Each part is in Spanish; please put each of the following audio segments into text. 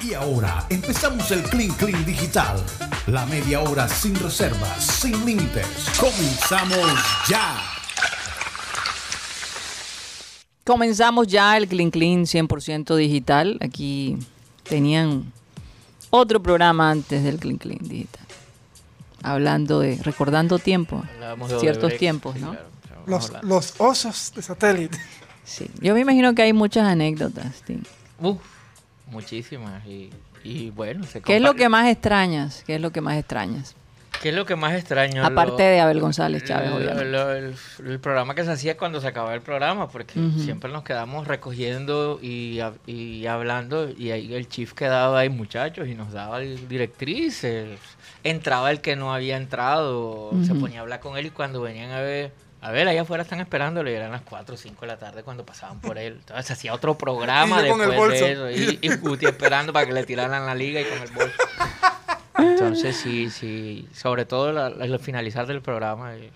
Y ahora empezamos el Clean Clean Digital. La media hora sin reservas, sin límites. Comenzamos ya. Comenzamos ya el Clean Clean 100% digital. Aquí tenían otro programa antes del Clean Clean digital. Hablando de, recordando tiempo, de ciertos tiempos, sí, ¿no? claro, Los, osos de satélite. Sí. Yo me imagino que hay muchas anécdotas. Tim. Uf, muchísimas. Y, y bueno, se ¿Qué es lo que más extrañas? ¿Qué es lo que más extrañas? ¿Qué es lo que más extraño? Aparte Lo- de Abel González Chávez, lo- obviamente. lo- el, el programa que se hacía cuando se acababa el programa, porque siempre nos quedamos recogiendo y, y hablando, y ahí el chief quedaba ahí, muchachos, y nos daba directrices. Entraba el que no había entrado, se ponía a hablar con él, y cuando venían a ver, a ver, allá afuera están esperándolo, y eran las 4 o 5 de la tarde cuando pasaban por él. Entonces se hacía otro programa Y yo con el después de eso, y, y Guti esperando para que le tiraran la liga y con el bolso. Entonces sí, sí, sobre todo la- la- al finalizar del programa eh,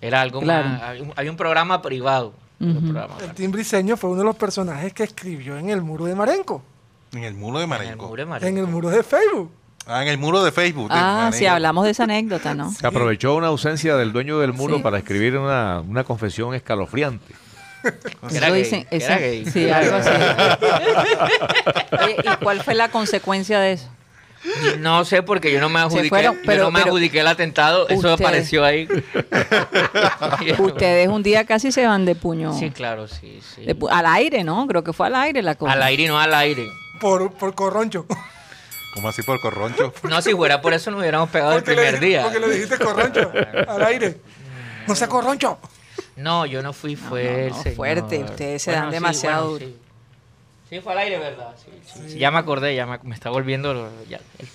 era algo Claro. más, hay un, hay un programa privado. Ujú. programa El Tim Briseño fue uno de los personajes que escribió en el muro de Marenco. En el muro de en el Marenco. muro de En Marenco. el muro de Facebook. Ah, en el muro de Facebook. de Ah, sí, hablamos de esa anécdota, ¿no? Se aprovechó una ausencia del dueño del muro Sí. para escribir una, una confesión escalofriante. Que era Eso gay, dicen- que eso- era gay. Sí, algo así. Oye, ¿Y cuál fue la consecuencia de eso? No sé porque yo no me adjudiqué, fueron, yo pero- no me pero- adjudiqué el atentado, eso apareció ahí. Ustedes un día casi se van de puño. Sí, claro, sí, sí. de al aire, ¿no? Creo que fue al aire la cosa. Al aire y no al aire. Por, por Corroncho. ¿Cómo así por corroncho? No, si fuera por eso nos hubiéramos pegado el Porque le, primer día. porque le dijiste Corroncho al aire. No sea Corroncho. No, yo no fui, fue no, el no, señor. fuerte, ustedes se dan sí, demasiado sí. Sí, fue al aire, ¿verdad? Sí, sí, sí, Ya me acordé, ya me, me está volviendo... lo- ya, el-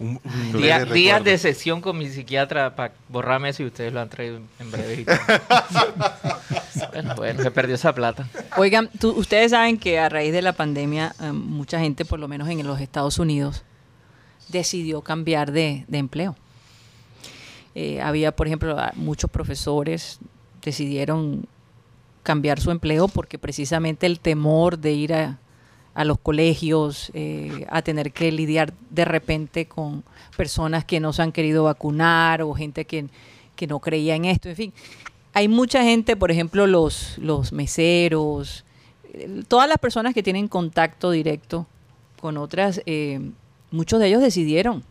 Un, un Día- leve días de sesión con mi psiquiatra para borrarme eso y ustedes lo han traído en- en breve. bueno, bueno, se perdió esa plata. Oigan, tú- ustedes saben que a raíz de la pandemia, eh, mucha gente, por lo menos en los Estados Unidos, decidió cambiar de, de empleo. Eh, había, por ejemplo, muchos profesores decidieron cambiar su empleo porque precisamente el temor de ir a, a los colegios, eh, a tener que lidiar de repente con personas que no se han querido vacunar o gente que, que no creía en esto, en fin. Hay mucha gente, por ejemplo, los, los meseros, eh, todas las personas que tienen contacto directo con otras, eh, muchos de ellos decidieron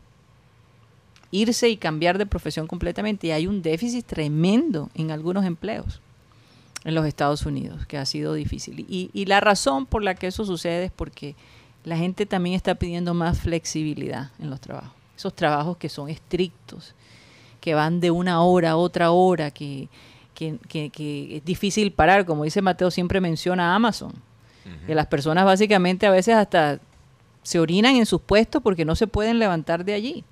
irse y cambiar de profesión completamente y hay un déficit tremendo en algunos empleos en los Estados Unidos, que ha sido difícil. Y, y la razón por la que eso sucede es porque la gente también está pidiendo más flexibilidad en los trabajos. Esos trabajos que son estrictos, que van de una hora a otra hora, que, que, que- que es difícil parar, como dice Mateo, siempre menciona Amazon, que las personas básicamente a veces hasta se orinan en sus puestos porque no se pueden levantar de allí.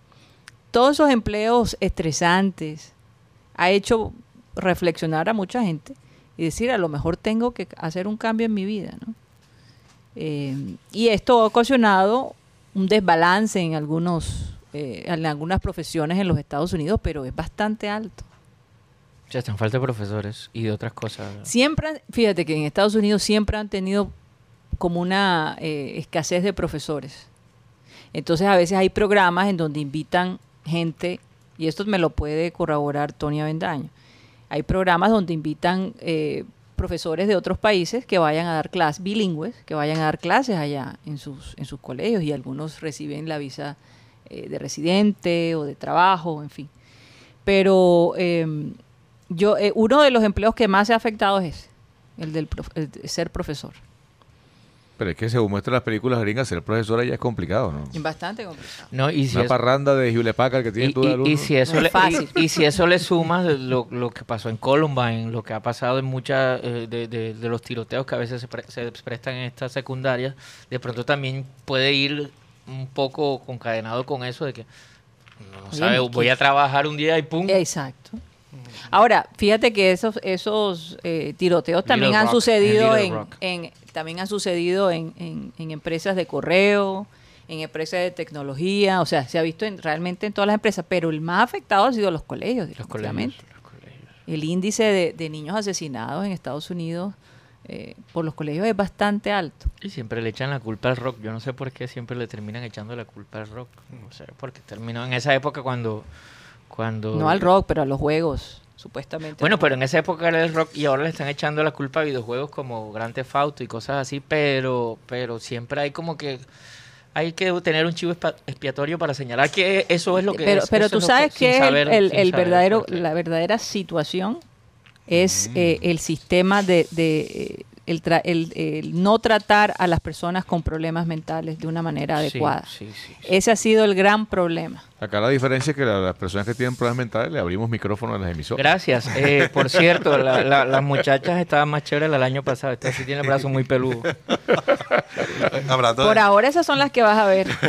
Todos esos empleos estresantes ha hecho reflexionar a mucha gente y decir, a lo mejor tengo que hacer un cambio en mi vida, ¿no? Eh, y esto ha ocasionado un desbalance en algunos eh, en algunas profesiones en los Estados Unidos, pero es bastante alto. Sea, están falta de profesores y de otras cosas. Siempre, fíjate que en Estados Unidos siempre han tenido como una eh, escasez de profesores. Entonces a veces hay programas en donde invitan gente, y esto me lo puede corroborar Tony Avendaño, hay programas donde invitan eh, profesores de otros países que vayan a dar clases bilingües, que vayan a dar clases allá en sus, en sus colegios y algunos reciben la visa eh, de residente o de trabajo, en fin. Pero eh, yo eh, uno de los empleos que más se ha afectado es el del el de ser profesor. Pero es que según muestran las películas gringas, ser profesor allá es complicado, ¿no? Es bastante complicado. No, y si Una es- parranda de Hewlett Packard que tiene y, todo y- y si eso No le, y, y si eso le sumas lo, lo que pasó en Columbine, lo que ha pasado en muchas eh, de, de- de los tiroteos que a veces se, pre- se prestan en estas secundarias, de pronto también puede ir un poco concadenado con eso de que no sabe, ¿qué- voy a trabajar un día y pum. Exacto. Ahora, fíjate que esos esos eh, tiroteos Little también han Rock, sucedido en en- también han sucedido en, en- en empresas de correo, en empresas de tecnología, o sea, se ha visto en- realmente en todas las empresas, pero el más afectado ha sido los colegios, los colegios, definitivamente. los colegios. El índice de, de niños asesinados en Estados Unidos eh, por los colegios es bastante alto. Y siempre le echan la culpa al rock. Yo no sé por qué siempre le terminan echando la culpa al rock. No sé, porque terminó en esa época cuando... cuando No al rock, pero a los juegos, supuestamente. Bueno, pero en esa época era el rock y ahora le están echando la culpa a videojuegos como Grand Theft Auto y cosas así, pero, pero siempre hay como que hay que tener un chivo expiatorio para señalar que eso es lo que pero, es. pero tú sabes que el, saber- el- verdadero, la verdadera situación es eh, el sistema de, de, eh, el, tra- el- el no tratar a las personas con problemas mentales de una manera adecuada. sí, sí, sí. Ese ha sido el gran problema. Acá la diferencia es que la- las personas que tienen problemas mentales le abrimos micrófono a las emisoras. Gracias. Eh, por cierto, la- la- las muchachas estaban más chéveres el año pasado. Esta sí tiene el brazo muy peludo. Por ahora esas son las que vas a ver.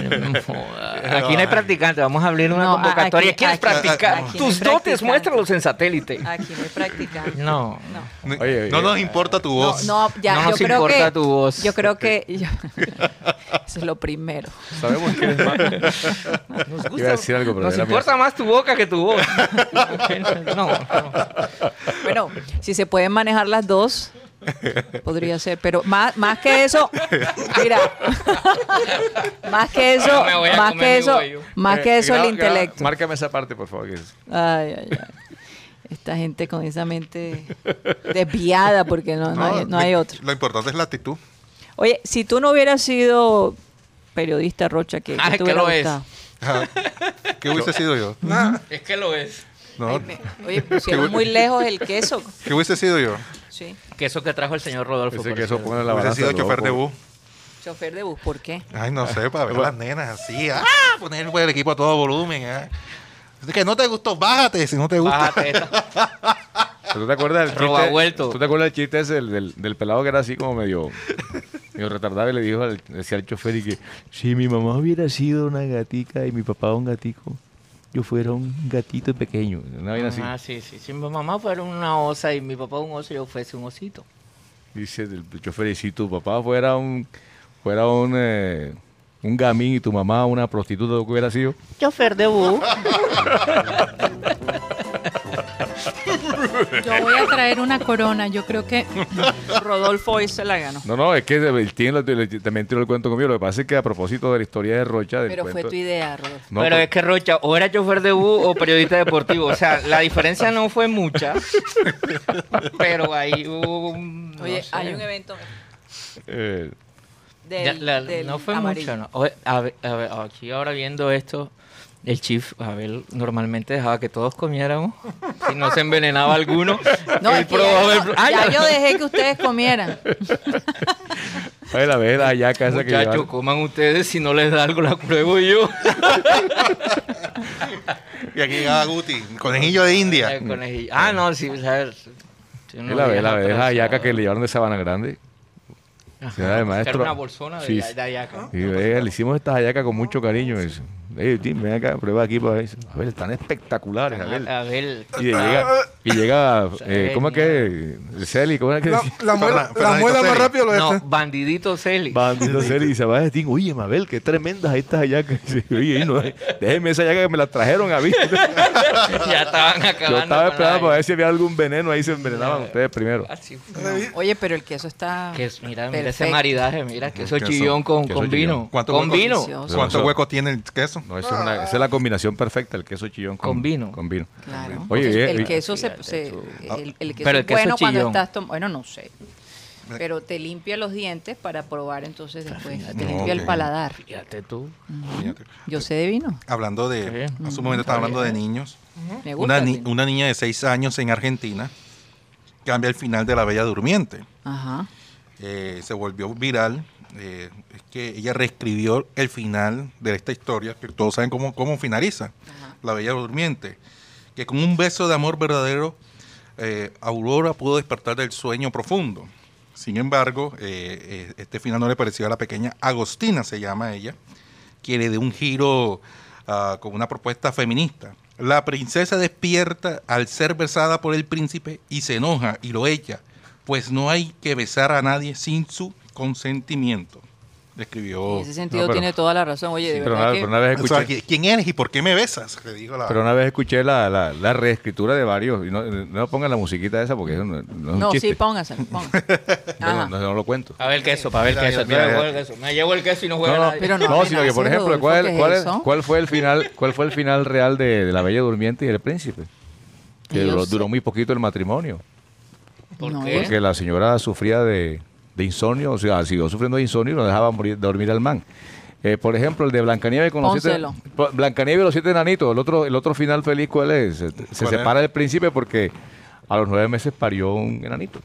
Aquí no hay practicantes. Vamos a abrir una No, convocatoria. aquí- ¿Quieres aquí- practicar? aquí no hay Tus dotes, practicantes. muéstralos en satélite. Aquí no hay practicante. No. No. Oye, no nos importa tu voz. no, ya, No yo nos creo importa que, tu voz. Yo creo que yo- eso es lo primero. Sabemos que eres más. Nos Iba a decir algo, pero nos importa más tu boca que tu voz. no, no. Bueno, si se pueden manejar las dos, podría ser, pero más, más que eso, mira, más que eso, más que eso, más Eh, que eso el graba- graba- intelecto. Márcame esa parte, por favor. que Ay, ay, ay. Esta gente con esa mente desviada, porque no, no hay, no hay otro. Lo importante es la actitud. Oye, si tú no hubieras sido periodista, Rocha, que, Ah, te es que hubiera lo es. gustado? ¿Qué hubiese sido yo? Es que lo es. No, Ay, me- oye, pusieron muy lejos el queso. ¿Qué hubiese sido yo? Sí. Que eso que trajo el señor Rodolfo. Ese pone la Hubiese sido chofer de bus. Chofer de bus, ¿por qué? Ay, no sé, para ver las nenas así. ¡Ah! Poner el equipo a todo volumen. Es que no te gustó, bájate si no te gusta. Bájate. ¿Tú te acuerdas del chiste? ¿Tú te acuerdas del chiste ese del, del, del pelado que era así como medio, medio retardado y le dijo al, decía al chofer y que si mi mamá hubiera sido una gatica y mi papá un gatico, yo fuera un gatito pequeño. Una vaina así. Ah, sí, sí. Si mi mamá fuera una osa y mi papá un oso, yo fuese un osito. Dice el chofer, y si tu papá fuera un fuera un, eh, un gamín y tu mamá una prostituta, ¿qué hubiera sido? Chofer de bus. Yo voy a traer una corona. Yo creo que Rodolfo hoy se la ganó. No, no, es que el tío lo- le- también tiró el cuento conmigo. Lo que pasa es que a propósito de la historia de Rocha, del Pero fue tu idea, Rodolfo. No, Pero pues- es que Rocha o era chofer de bus o periodista deportivo. O sea, la diferencia no fue mucha. Pero ahí hubo un. no Oye, sé. hay un evento eh, del, Ya, la- del no fue amarillo. mucho, ¿no? A a ver, aquí ahora viendo esto, el chief, a ver, normalmente dejaba que todos comiéramos. Si no se envenenaba alguno. No, él es que probaba ya, el- no, ¡Ay, ya yo dejé que ustedes comieran. Ay, la vez la yaca esa que Muchachos, coman ustedes, si no les da algo la pruebo yo. Y aquí llegaba Guti, conejillo de India. Ay, conejillo. Ah, no, sí, ¿sabes? Y la vez la vez la yaca que le llevaron de Sabana Grande. Sí, era de maestro. Era una bolsona de, Sí, de hallaca. Y eh, le hicimos estas hallacas con mucho cariño. Eso. Ey, Tim, ven acá, prueba aquí para ver. A ver, están espectaculares. A ver. A ver, Y llega, y llega eh, ¿cómo es que? El Celi, ¿cómo es que La, la muela, la muela más rápido lo no, este. bandidito Celi. Bandito Celi y se va a decir, oye, Mabel, qué tremendas estas hallacas. Oye, no, déjeme esa hallaca que me la trajeron a mí. ya estaban acabando. Yo estaba esperando para ver si había algún veneno ahí, se envenenaban ustedes primero. Oye, pero el queso está Que es- mira, mira ese maridaje, mira, queso Queso- chillón con, queso con chillón. vino. ¿Cuánto Con hueco? vino. Delicioso. ¿Cuántos Eso- huecos tiene el queso? No, esa es, una- esa es la combinación perfecta, el queso chillón con, Con vino. Con vino. Claro. Oye, eh, el queso se, fíjate se- tú. el, el queso Pero el es queso bueno cuando estás tomando, bueno, no sé. Pero te limpia los dientes para probar entonces después. Te No, limpia el paladar. Fíjate tú. Fíjate. Yo sé de vino. Hablando de, hace un momento estaba hablando de niños. Me gusta. Una, el ni- vino. una niña de 6 años en Argentina cambia el final de La Bella Durmiente. Ajá. Eh, se volvió viral. Eh, es que ella reescribió el final de esta historia, que todos saben cómo, cómo finaliza. La Bella Durmiente. Que con un beso de amor verdadero, eh, Aurora pudo despertar del sueño profundo. Sin embargo, eh, este final no le pareció a la pequeña Agostina, se llama ella, que le dio un giro ah, con una propuesta feminista. La princesa despierta al ser besada por el príncipe y se enoja y lo echa, pues no hay que besar a nadie sin su consentimiento. escribió. En ese sentido pero- tiene toda la razón. Oye, de pero, verdad una, que- pero una vez O sea, escuché, ¿qui- ¿quién eres y por qué me besas? Le dijo la. pero una vez escuché la, la, la reescritura de varios. Y no, no pongan la musiquita esa porque eso no, no es un No, chiste. sí, Ajá. no, no- no lo cuento. A ver el queso, para ver el Mira, queso. mira, Mira, mira. juega el queso. Me llevo el queso y no juega No, no, no no, sino que por ejemplo, Rodolfo, ¿cuál, ¿qué es cuál, es- cuál fue el final, cuál fue el final real de, de la Bella Durmiente y el Príncipe? Que duró, duró muy poquito el matrimonio, ¿Por qué? porque la señora sufría de, de insomnio, o sea, siguió sufriendo de insomnio y no dejaba morir, dormir al man. Eh, por ejemplo, el de Blancanieves con los siete, Blancanieves y los siete enanitos. El otro, el otro final feliz, ¿cuál es? Se, se ¿Cuál es? separa del príncipe porque a los nueve meses parió un enanito.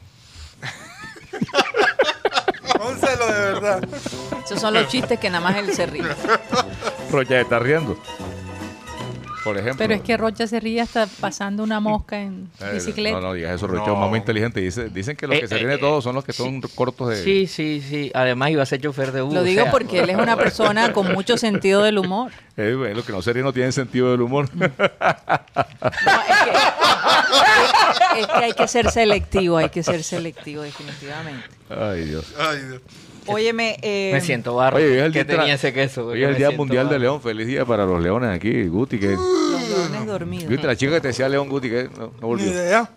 Pónselo de verdad. Esos son los chistes que nada más él se ríe. Rocha está riendo. Por ejemplo. Pero es que Rocha se ríe hasta pasando una mosca en Eh, bicicleta. No, no digas eso, Rocha No. es más muy inteligente. Dice, dicen que los Eh, que se ríen de eh, todos son los que son cortos de. Sí, sí, sí. Además iba a ser chofer de Hugo. Lo o digo sea, porque él es una persona con mucho sentido del humor. Eh, los que no se ríen no tienen sentido del humor. No, es, que, es que hay que ser selectivo, hay que ser selectivo definitivamente. Ay, Dios. Ay, Dios. Óyeme, eh, Me siento barro. Oye, es que día, tenía ese queso. hoy es que el Día Mundial barro. de León. Feliz día para los leones aquí, Guti. Que, los leones dormidos. ¿Viste la chica que te decía León Guti? Que no, no Ni volvió. idea.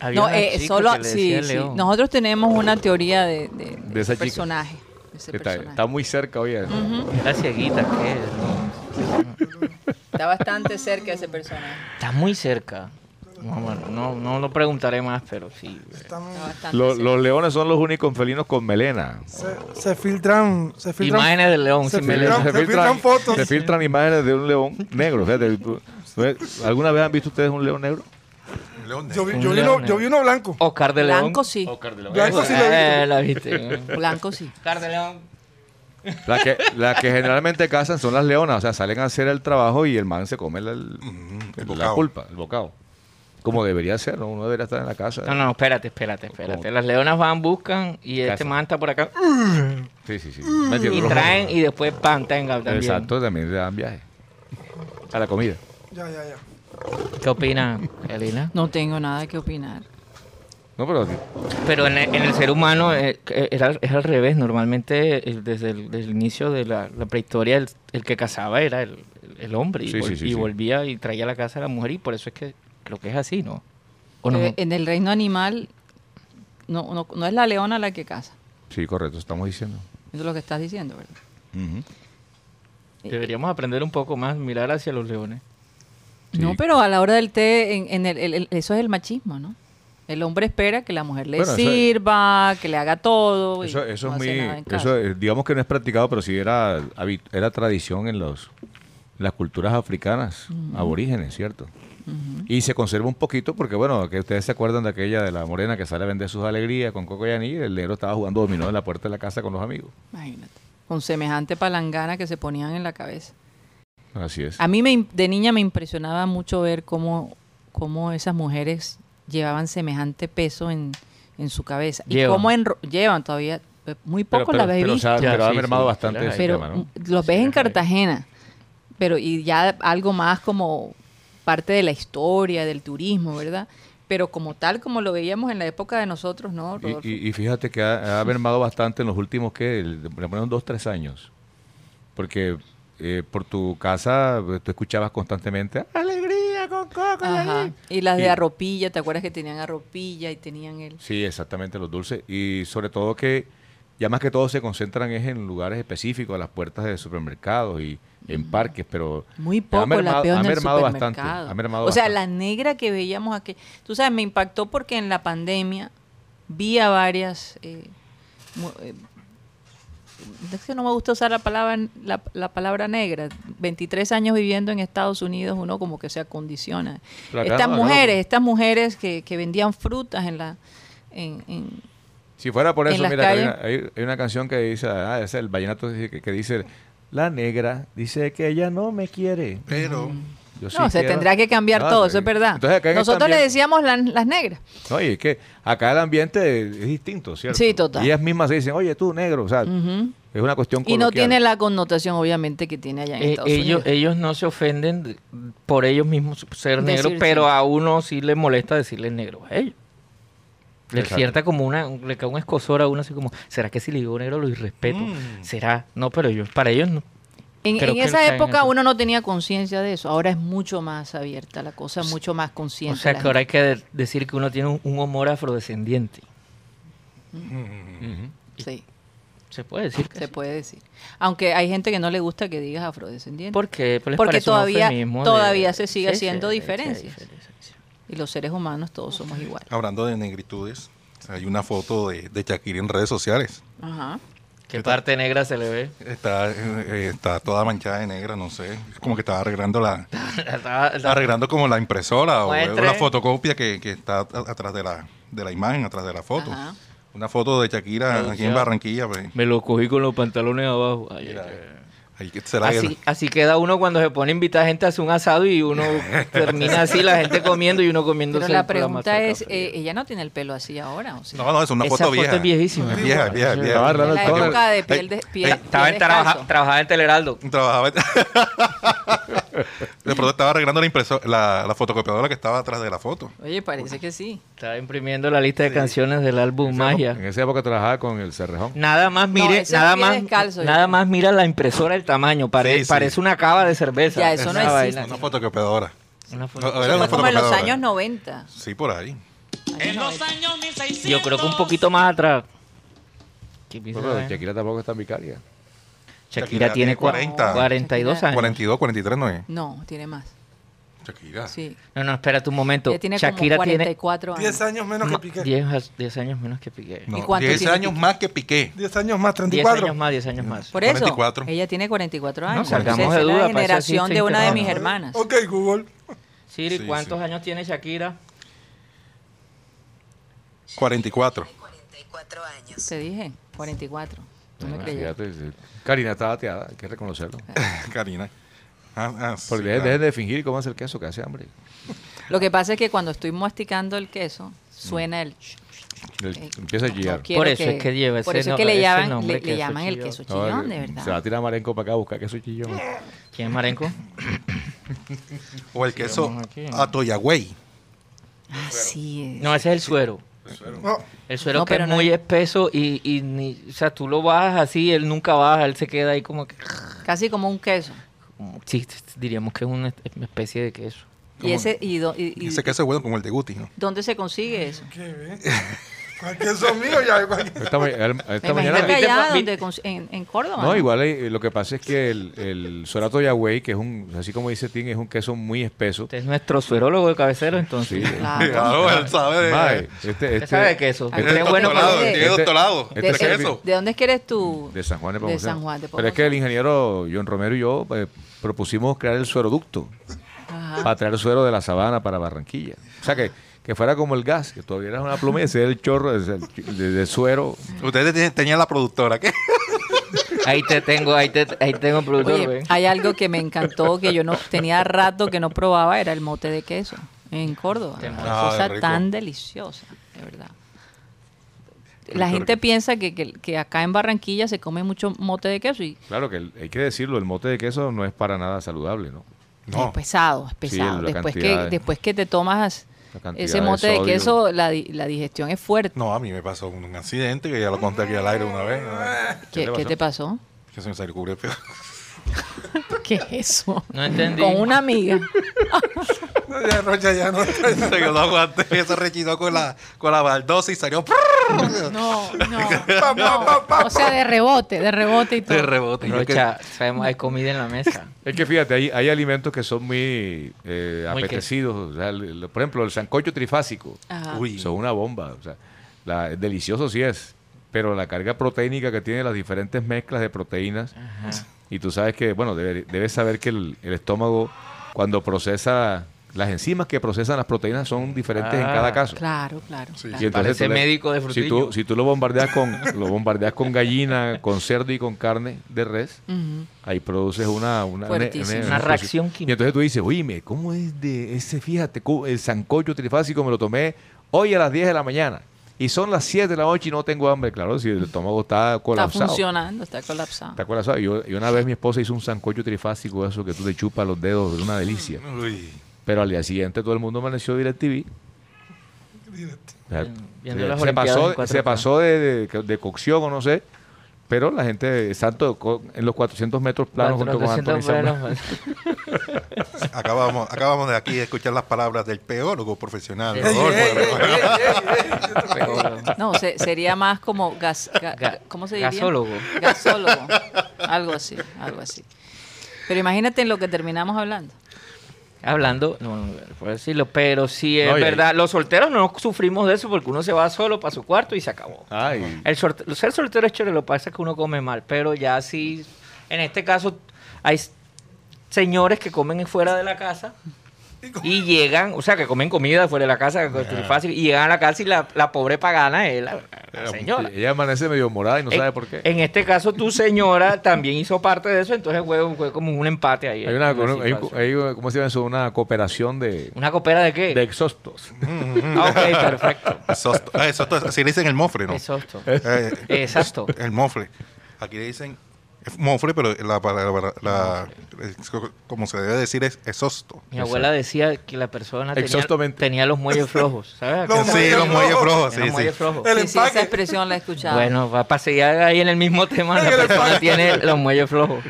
Había No, eh, solo que le sí, decía sí. León. Nosotros tenemos una teoría de, de, de De esa ese chica. personaje. de ese Está, personaje. está muy cerca hoy. eh. Era cieguita, ¿qué? Está bastante cerca ese personaje. Está muy cerca. No, bueno, no, no lo preguntaré más, pero sí. güey. Están- Está bastante Lo- cerca. los leones son los únicos felinos con melena. se, se filtran. Se filtran Imágenes del león se sin filtran- melena. se filtran fotos. se filtran imágenes de un león negro. Fíjate, tú- tú- ¿Alguna vez han visto ustedes un león negro? León de- Yo vi, yo vi uno, yo vi uno blanco. Oscar de León. Blanco sí. Blanco sí lo he Eh, visto. la viste. Blanco sí. Oscar de León. Las que, las que generalmente cazan son las leonas, o sea, salen a hacer el trabajo y el man se come la, el- el la bocado. pulpa, el bocado. Como debería ser, ¿no? Uno debería estar en la casa. No, no, espérate, espérate, espérate. ¿Cómo? Las leonas van, buscan y este Cazan. man está por acá. Sí, sí, sí. Y los- traen y después pan, tenga también. Exacto, también le dan viaje. A la comida. Ya, ya, ya. ¿Qué opina, Elina? No tengo nada que opinar. No, pero Pero en el, en el ser humano eh, eh, era, es al revés. Normalmente, eh, desde el, desde el inicio de la, la prehistoria, el, el que cazaba era el, el hombre y, Sí, vol- sí, sí, y sí. volvía y traía a la casa a la mujer. Y por eso es que creo que es así, ¿no? ¿O no? Eh, en el reino animal, no, no, no es la leona la que caza. sí, correcto, estamos diciendo. Eso es lo que estás diciendo, ¿verdad? Ujú. Deberíamos aprender un poco más, mirar hacia los leones. Sí. No, pero a la hora del té, en, en el- el- el- eso es el machismo, ¿no? El hombre espera que la mujer le Bueno, sirva, que le haga todo. Eso, eso no es muy, eso, eh, digamos que no es practicado, pero sí era, era tradición en los las culturas africanas, aborígenes, ¿cierto? Y se conserva un poquito porque, bueno, que ustedes se acuerdan de aquella de la morena que sale a vender sus alegrías con coco y anillo, y el negro estaba jugando dominó en la puerta de la casa con los amigos. Imagínate. Con semejante palangana que se ponían en la cabeza. Así es. A mí me, de niña me impresionaba mucho ver cómo, cómo esas mujeres llevaban semejante peso en, en su cabeza. Y cómo enro- llevan todavía, eh, muy poco pero, las pero, o visto. sea, Ya, pero ha mermado sí, bastante sí, ese pero tema, ¿no? los ves Sí, en. Cartagena, pero y ya algo más como parte de la historia, del turismo, ¿verdad? Pero como tal, como lo veíamos en la época de nosotros, ¿no, Y, Rodolfo? y- y fíjate que ha, ha mermado bastante en los últimos, que Le ponen dos, tres años. Porque eh, por tu casa eh, tú escuchabas constantemente alegría con coco. y Ajá. anillo". Y las de Y- arropilla, ¿te acuerdas que tenían arropilla y tenían el... Sí, exactamente, los dulces. Y sobre todo que ya más que todo se concentran es en lugares específicos, a las puertas de supermercados y en parques, pero Muy ha poco mermado- la peón ha mermado bastante, ha mermado o sea, bastante. la negra que veíamos aquí. Tú sabes, me impactó porque en la pandemia vi a varias... eh, eh, es que no me gusta usar la palabra, la, la palabra negra. 23 años viviendo en Estados Unidos, uno como que se acondiciona. Estas no, acá no. mujeres, estas mujeres que, que vendían frutas en la... En, en- Si fuera por eso, mira, hay una, hay- hay una canción que dice, ah, es el vallenato dice que, que dice, la negra dice que ella no me quiere. Pero Yo sí no, se quiero". tendrá que cambiar No, todo, eso es verdad. Entonces acá en Nosotros le decíamos la- las negras. No, y es que acá el ambiente es distinto, ¿cierto? Sí, total. Y ellas mismas se dicen, oye, tú negro, o sea, es una cuestión Y no coloquial. tiene la connotación, obviamente, que tiene allá en Eh, Estados ellos, Unidos. ellos no se ofenden de- por ellos mismos ser negros, sí. pero a uno sí le molesta decirle negro a ellos. Le Exacto. cierta como una, le cae un escosor a uno así como, ¿será que si le digo negro lo irrespeto? Mm. ¿Será? No, pero ellos, para ellos no. En, esa en época uno no tenía conciencia de eso. Ahora es mucho más abierta la cosa, mucho más consciente. O sea que ahora hay que de- decir que uno tiene un, un humor afrodescendiente. Ujú. Sí, Se puede decir que se sí. puede decir. Aunque hay gente que no le gusta que digas afrodescendiente. ¿Por qué? Pues Porque un todavía- de- todavía se sigue Sí, haciendo sí, sí, diferencias. Y los seres humanos todos somos iguales. Hablando de negritudes, hay una foto de, de Shakira en redes sociales. Ajá. ¿Qué parte negra se le ve? Está, eh, está toda manchada de negra, no sé. Es como que estaba arreglando la, Estaba- estaba- arreglando como la impresora o la fotocopia que, que está atrás de la, de la imagen, atrás de la foto. Ajá. Una foto de Shakira aquí en Barranquilla. Pues, Me lo cogí con los pantalones abajo. Ay, ay, ay. Así, así queda uno cuando se pone a invitar gente a hacer un asado y uno termina así, la gente comiendo y uno comiendo Pero la pregunta es, eh, ella no tiene el pelo así ahora, ¿o sí? No, no, es una Esa foto foto vieja. es viejísima. Es Vieja, vieja, Estaba vieja. arreglando la el tono. época de piel de piel, Estaba en trabaja- descalzo. trabajaba en Teleheraldo. Trabajaba. de pronto estaba arreglando la, la, la fotocopiadora que estaba atrás de la foto. Oye, parece que sí. Estaba imprimiendo la lista de canciones del álbum En Magia. esa época trabajaba con el Cerrejón. Nada más mire, nada más, descalzo, nada más mira la impresora el tamaño, pare- Sí, sí. parece una cava de cerveza. Ya, eso no existe. Una fotocopiadora. Una foto- No, era una Fue como en los fotocopiadora. años 90. Sí, por ahí. Años 90. Yo creo que un poquito más atrás. ¿Qué piensa Bueno? Shakira tampoco está en Vicaria. Shakira, Shakira tiene tiene 40. 42 Shakira- años. 42, 43 no es. No, tiene más. Shakira. Sí. No, no, espérate un momento. Ella tiene Shakira como tiene 44 años. 10 años menos que Piqué. 10, a- 10 años menos que Piqué. No, ¿Y cuánto 10 tiene años Piqué? más que Piqué. 10 años más, 10 34. años más, 10 años más. Por eso, 44. ella tiene 44 años. salgamos Entonces, de es duda, la para eso generación de una de mis hermanas. Ok, Google. Siri, Sí, ¿cuántos sí. años tiene Shakira? 44. 44 años. Te dije, 44. No me. Karina está bateada, hay que reconocerlo. Karina. Ah, ah, sí, Porque dejen, de fingir y coman el queso que hace hambre. Lo que pasa es que cuando estoy masticando el queso, suena el... El- Eh, empieza a no chillar. quiero Por eso es que lleva Por ese eso es no- que le llaman, nombre, le, llaman el chillón. queso No, chillón, de Se va a verdad. tirar Marenco para acá a buscar queso chillón. ¿Quién es Marenco? O el queso. Atoyagüey. Así es. No, ese es el suero. No, El suero No, que pero es muy es- espeso y, y ni, o sea, tú lo bajas así, él nunca baja, él se queda ahí como que, Casi como un queso. como- sí, diríamos que es una especie de queso. Y ese y, do- y- y- Ese queso es bueno como el de Guti, ¿no? ¿dónde se consigue eso? qué bien. Cualquier son mío ya. cualquier- Esta, ma- esta imagino mañana... que allá donde en, en Córdoba. No, igual eh, lo que pasa es que el, el suerato Yagüey, que es un, así como dice Tim, es un queso muy espeso. Usted es nuestro suerólogo de cabecero, entonces. Sí. Claro. Claro, él sabe de, Mae, este, este- sabe de queso. Este Usted es bueno con doctorado, de- tiene este- doctorado este de es el- queso. ¿De dónde es que eres tú? de San Juan de De Pomoceno. San Juan de Pero es que el ingeniero John Romero y yo eh, propusimos crear el sueroducto Ajá. para traer suero de la sabana para Barranquilla. O sea, que, que fuera como el gas, que todavía era una pluma y ese era el chorro de, de- de suero. Ustedes te- tenían la productora, ¿qué? Ahí te tengo, ahí te, ahí tengo el productor, Oye, hay algo que me encantó que yo no tenía rato que no probaba, era el mote de queso en Córdoba. Qué. Ah, cosa rico. tan deliciosa, de verdad. La gente piensa que, que- que acá en Barranquilla se come mucho mote de queso y Claro que el- hay que decirlo, el mote de queso no es para nada saludable, ¿no? No. es pesado, es pesado. después, que, de- después que te tomas ese mote de, sodio. queso, la, la digestión es fuerte. No, a mí me pasó un accidente que ya lo conté aquí al aire una vez. ¿Qué, le qué te pasó? Que se me salió cubre feo. ¿Qué es eso? No entendí. Con una amiga. No, ya Rocha ya no está. Se quedó aguante, se rechinó con la, con la baldosa y salió No, no, no. O sea, de rebote, de rebote y todo. de rebote. Yo Rocha, sabemos, hay comida en la mesa. Es que fíjate, hay, hay alimentos que son muy eh, Muy apetecidos. O sea, el- el- por ejemplo, el sancocho trifásico. Ajá. Uy. Son una bomba. O sea, la, delicioso sí es, pero la carga proteínica que tiene las diferentes mezclas de proteínas. Y tú sabes que, bueno, debe- debes saber que el, el estómago, cuando procesa, las enzimas que procesan las proteínas son diferentes en Ah, cada caso. Claro, claro. Sí. claro. Y entonces Parece tú le- médico de si tú, si tú lo bombardeas con lo bombardeas con gallina, con cerdo y con carne de res, ahí produces una una. Una reacción química. Y entonces tú dices, oíme, ¿cómo es de ese, fíjate, el sancocho trifásico me lo tomé hoy a las 10 de la mañana y son las 7 de la noche y no tengo hambre? Claro, si el estómago está Está colapsado. funcionando, está colapsado. Está colapsado. Y, yo- y una vez mi esposa hizo un sancocho trifásico, eso que tú te chupas los dedos, es una delicia. Uy. Pero al día siguiente todo el mundo amaneció DirecTV O sea, Viendo se- pasó, en 4K. se pasó de, de- de cocción o no sé, pero la gente, exacto, en los 400 metros planos junto con Sanders. Acabamos, acabamos de aquí escuchar las palabras del peólogo profesional. No, se- sería más como gas, ga- Ga- ¿cómo se diría? gasólogo. Gasólogo. Algo así, algo así. Pero imagínate en lo que terminamos hablando. Hablando, no, no puedo decirlo, pero sí es No, y ahí- verdad. Los solteros no sufrimos de eso porque uno se va solo para su cuarto y se acabó. Ay, El ser soltero es chévere, lo que pasa es que uno come mal, pero ya sí, en este caso hay señores que comen fuera de la casa y llegan, o sea, que comen comida fuera de la casa, que es fácil, y llegan a la casa y la, la pobre pagana es la, la señora. ella amanece medio morada y no En- sabe por qué. En este caso, tu señora también hizo parte de eso, entonces fue, fue como un empate ahí. Hay una, hay hay, ¿cómo se llama eso? Una cooperación de, ¿Una copera de qué? de exhaustos. Ah, ok, perfecto. Exhausto. Ah, exhausto, así le dicen el mofre, ¿no? Exacto. Eh, Exacto. El mofle. Aquí le dicen es mofle, pero la como se debe decir, es exhausto. Mi abuela decía que la persona tenía, tenía los muelles flojos, ¿sabes? Los Sí, los muelles flojos, sí, los muelles sí. flojos. El Sí, sí, esa expresión la he escuchado. Bueno, va para seguir ahí en el mismo tema, la persona tiene los muelles flojos.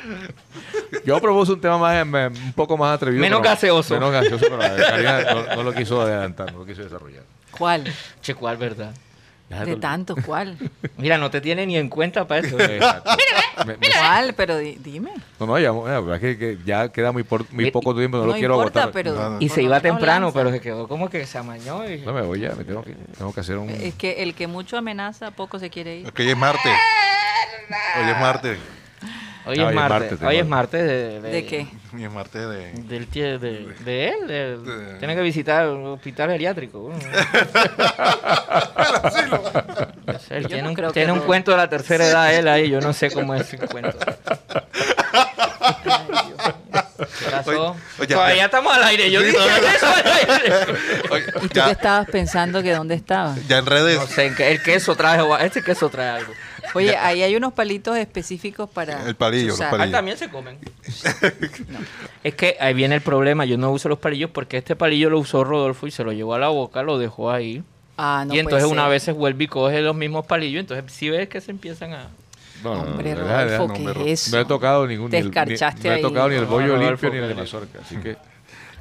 Yo propuse un tema más, eh, un poco más atrevido. Menos pero- gaseoso. Menos gaseoso, pero no, no lo quiso adelantar, no lo quiso desarrollar. ¿Cuál? Che, ¿cuál verdad? De tantos, ¿cuál? Mira, no te tiene ni en cuenta para eso. Exacto. Me- me- ¿Cuál? Pero di- dime. no, no, ya, es que, que ya queda muy, por- muy Mi- poco tiempo, no, No, lo quiero importa, agotar. pero... No, no. Y se iba temprano, lanza. pero se quedó como que se amañó. Y... No me voy ya, me tengo que, tengo que hacer un... Es que el que mucho amenaza, poco se quiere ir. Es que hoy es martes. Hoy es martes. Hoy Ah, es martes. te Hoy es martes de, de- ¿De qué? Hoy es martes de... Del tie- de, de él. de- De- Tiene que visitar un hospital geriátrico. Él tiene no un, tiene un no. cuento de la tercera edad él ahí. Yo no sé cómo es el cuento. ¿Qué pasó? Oye, oye, Todavía ya- estamos al aire. Yo Sí, dije eso al aire. Oye, ¿Y tú ya, qué estabas pensando que dónde estaba? ya en redes... No sé, ¿qué- el queso trae. Este queso trae algo. Oye, ahí hay unos palitos específicos para El palillo, los palillos. Ah, también se comen. Es que ahí viene el problema. Yo no uso los palillos porque este palillo lo usó Rodolfo y se lo llevó a la boca, lo dejó ahí. Ah, no y entonces una vez se vuelve y coge los mismos palillos. Entonces si ves que se empiezan a... No, no, Hombre, Rodolfo, no, ¿qué me- es No he eso? tocado ningún... Te ni el- ni- escarchaste No he ahí. tocado ni el No, bollo Rodolfo, limpio ni el de que- mazorca, así que...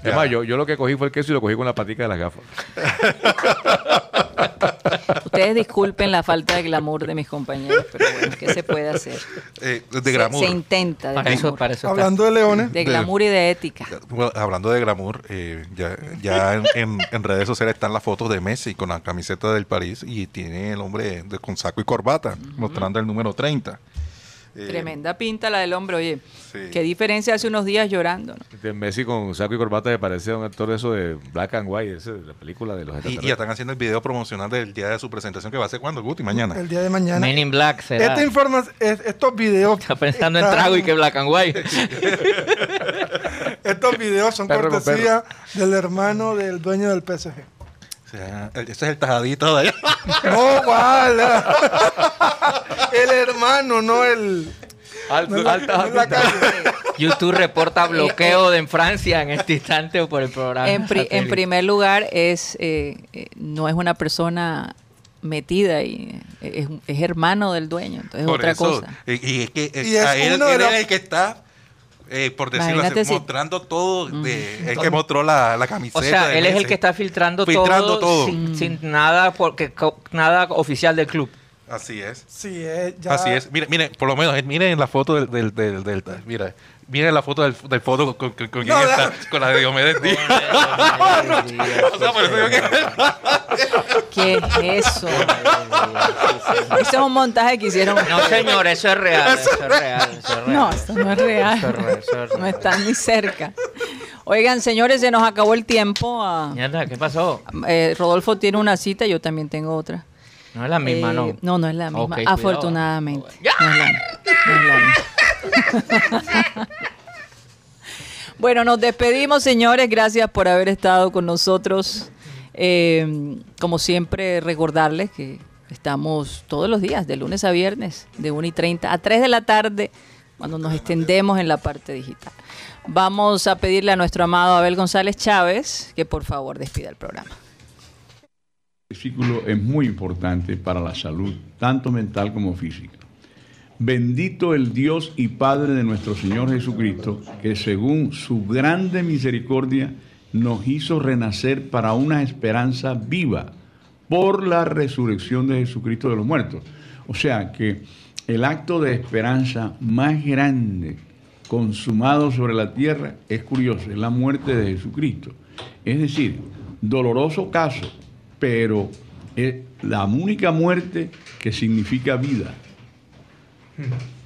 Ya. Es más, yo, yo lo que cogí fue el queso y lo cogí con la patica de las gafas. Ustedes disculpen la falta de glamour de mis compañeros, pero bueno, ¿qué se puede hacer? eh, de Se- glamour. Se, intenta de Para eso, glamour. para eso está. Hablando de leones, De glamour y de ética. Bueno, hablando de glamour, eh, ya, ya en, en- en redes sociales están las fotos de Messi con la camiseta del París y tiene el hombre de- con saco y corbata, mostrando el número 30. Eh, Tremenda pinta la del hombre, oye. Sí. Qué diferencia hace unos días llorando, ¿no? De Messi con saco y corbata me parece a un actor de eso de Black and White, ese la película de los Y, y ya están haciendo el video promocional del día de su presentación que va a ser cuando, Guti, mañana. el día de mañana. Men in Black será. Esta información, estos videos. Está pensando en trago y que Black and White. Estos videos son Perro cortesía del hermano del dueño del PSG. Ese es el tajadito de allá. No, vale. El hermano, no el. Alto- no. YouTube reporta bloqueo de en Francia en este instante o por el programa. En, pri- en satélite. primer lugar, es eh, eh, no es una persona metida y eh, es, es hermano del dueño, entonces es otra eso. cosa. Y, y es que eh, Y es a él, uno de él los- es el que está, eh, por decirlo así, Imagínate si- mostrando todo. De, el que mostró la, la camiseta. O sea, él es el que está filtrando, Filtrando todo, todo. Sin, sin nada porque nada oficial del club. Así es. Sí, eh, ya. Así es. Miren, miren, por lo menos, eh, miren la foto del, del, del, del- mira, miren la foto del, del foto con, con, con quién No, está, no. con la de Diomedes Díaz. O sea, por eso digo que- ¿Qué es eso? Eso es un montaje que hicieron. No, señor, eso es real. Eso es real. Eso es real. No, esto no es real. Eso es real, eso es real. No están ni cerca. Oigan, señores, se nos acabó el tiempo. Ah, Mierda, ¿qué pasó? eh, Rodolfo tiene una cita, yo también tengo otra. No es la misma, Eh, ¿no? No, no es la misma, afortunadamente. No es la, no es la misma. Bueno, nos despedimos, señores. Gracias por haber estado con nosotros. Eh, como siempre, recordarles que estamos todos los días, de lunes a viernes, de 1 y 30 a 3 de la tarde, cuando nos extendemos en la parte digital. Vamos a pedirle a nuestro amado Abel González Chávez que por favor despida el programa. versículo es muy importante para la salud, tanto mental como física. Bendito el Dios y Padre de nuestro Señor Jesucristo, que según su grande misericordia nos hizo renacer para una esperanza viva por la resurrección de Jesucristo de los muertos. O sea que el acto de esperanza más grande consumado sobre la tierra es curioso, es la muerte de Jesucristo. Es decir, doloroso caso, pero es la única muerte que significa vida.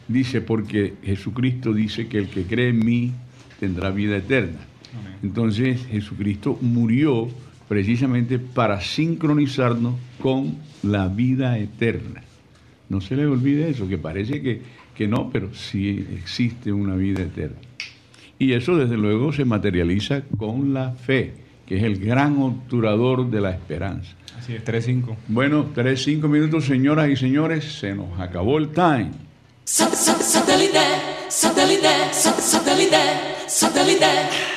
Dice, porque Jesucristo dice que el que cree en mí tendrá vida eterna. Entonces Jesucristo murió precisamente para sincronizarnos con la vida eterna. No se le olvide eso, que parece que, que no, pero sí existe una vida eterna. Y eso desde luego se materializa con la fe, que es el gran obturador de la esperanza. Así es, 3-5. Bueno, 3-5 minutos, señoras y señores, se nos acabó el time. Suddenly there, suddenly there, suddenly there, suddenly there.